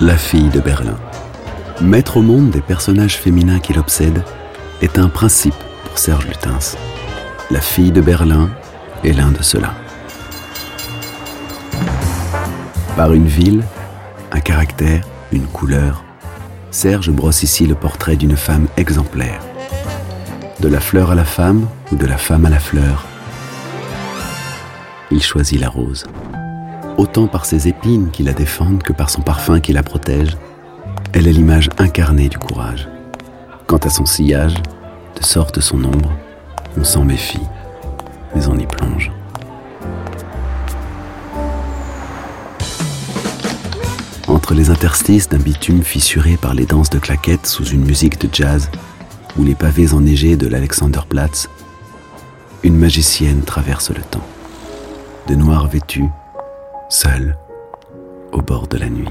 La fille de Berlin. Mettre au monde des personnages féminins qui l'obsèdent est un principe pour Serge Lutens. La fille de Berlin est l'un de ceux-là. Par une ville, un caractère, une couleur, Serge brosse ici le portrait d'une femme exemplaire. De la fleur à la femme ou de la femme à la fleur, il choisit la rose. Autant par ses épines qui la défendent que par son parfum qui la protège, elle est l'image incarnée du courage. Quant à son sillage, de sorte son ombre, on s'en méfie, mais on y plonge. Entre les interstices d'un bitume fissuré par les danses de claquettes sous une musique de jazz, ou les pavés enneigés de l'Alexanderplatz, une magicienne traverse le temps, de noir vêtue, seule, au bord de la nuit.